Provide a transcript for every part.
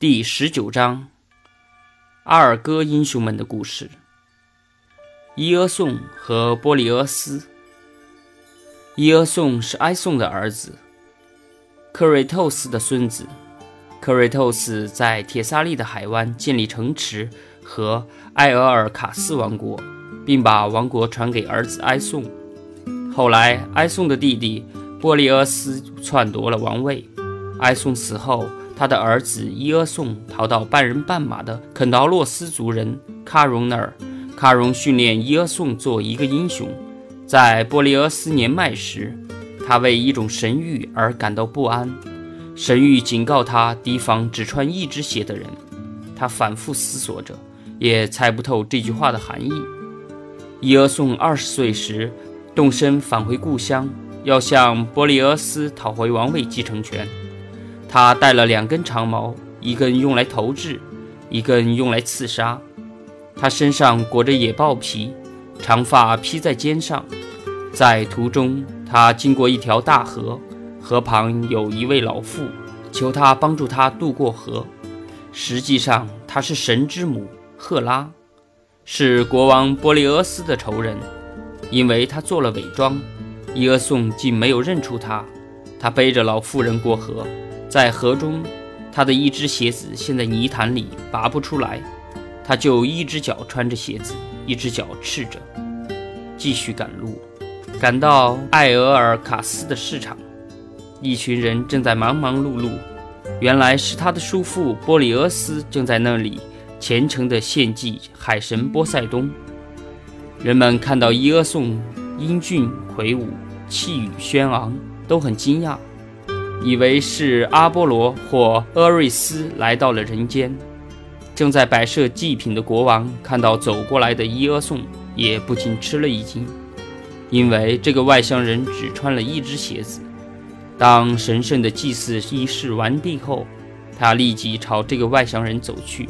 第十九章：阿尔戈英雄们的故事。伊俄宋和波利俄斯。伊俄宋是埃宋的儿子，克瑞透斯的孙子。克瑞透斯在铁萨利的海湾建立城池和埃俄尔卡斯王国，并把王国传给儿子埃宋。后来，埃宋的弟弟波利俄斯篡夺了王位。埃宋死后。他的儿子伊俄宋逃到半人半马的肯劳洛斯族人卡戎那儿，卡戎训练伊俄宋做一个英雄。在波利俄斯年迈时，他为一种神谕而感到不安。神谕警告他提防只穿一只鞋的人。他反复思索着，也猜不透这句话的含义。伊俄宋二十岁时，动身返回故乡，要向波利俄斯讨回王位继承权。他带了两根长矛，一根用来投掷，一根用来刺杀。他身上裹着野豹皮，长发披在肩上。在途中，他经过一条大河，河旁有一位老妇，求他帮助他渡过河。实际上，她是神之母赫拉，是国王波利俄斯的仇人。因为他做了伪装，伊俄宋竟没有认出他。他背着老妇人过河。在河中，他的一只鞋子陷在泥潭里，拔不出来。他就一只脚穿着鞋子，一只脚赤着，继续赶路，赶到艾俄尔卡斯的市场。一群人正在忙忙碌碌，原来是他的叔父波里俄斯正在那里虔诚地献祭海神波塞冬。人们看到伊俄宋英俊魁梧，气宇轩昂，都很惊讶。以为是阿波罗或阿瑞斯来到了人间。正在摆设祭品的国王看到走过来的伊俄宋，也不禁吃了一惊，因为这个外乡人只穿了一只鞋子。当神圣的祭祀仪式完毕后，他立即朝这个外乡人走去，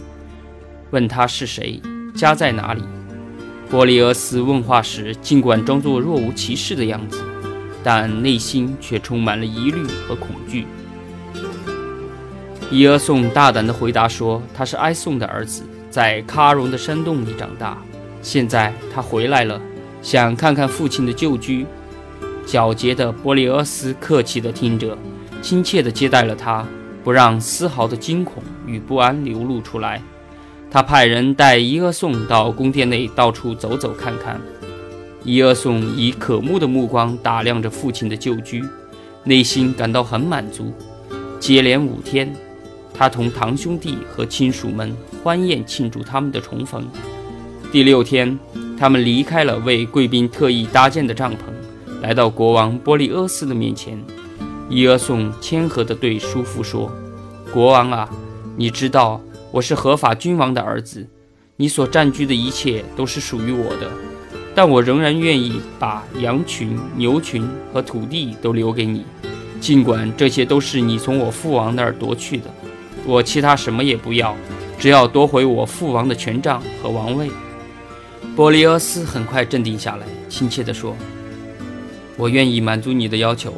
问他是谁，家在哪里。波利俄斯问话时，尽管装作若无其事的样子。但内心却充满了疑虑和恐惧。伊俄宋大胆地回答说：“他是埃宋的儿子，在喀戎的山洞里长大。现在他回来了，想看看父亲的旧居。”皎洁的波利俄斯客气地听着，亲切地接待了他，不让丝毫的惊恐与不安流露出来。他派人带伊俄宋到宫殿内到处走走看看。伊俄宋以渴慕的目光打量着父亲的旧居，内心感到很满足。接连五天，他同堂兄弟和亲属们欢宴庆祝他们的重逢。第六天，他们离开了为贵宾特意搭建的帐篷，来到国王波利厄斯的面前。伊俄宋谦和地对叔父说：“国王啊，你知道我是合法君王的儿子，你所占据的一切都是属于我的。”但我仍然愿意把羊群、牛群和土地都留给你，尽管这些都是你从我父王那儿夺去的。我其他什么也不要，只要夺回我父王的权杖和王位。波利俄斯很快镇定下来，亲切地说：“我愿意满足你的要求，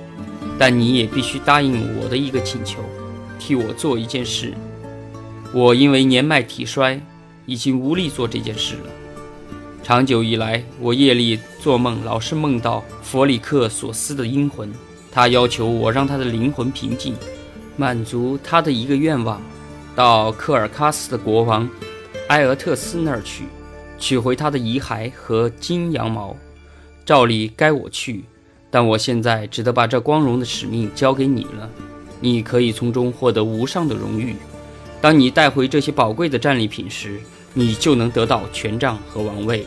但你也必须答应我的一个请求，替我做一件事。我因为年迈体衰，已经无力做这件事了。”长久以来，我夜里做梦，老是梦到弗里克索斯的阴魂。他要求我让他的灵魂平静，满足他的一个愿望，到科尔喀斯的国王埃俄特斯那儿去，取回他的遗骸和金羊毛。照理该我去，但我现在只得把这光荣的使命交给你了。你可以从中获得无上的荣誉。当你带回这些宝贵的战利品时，你就能得到权杖和王位。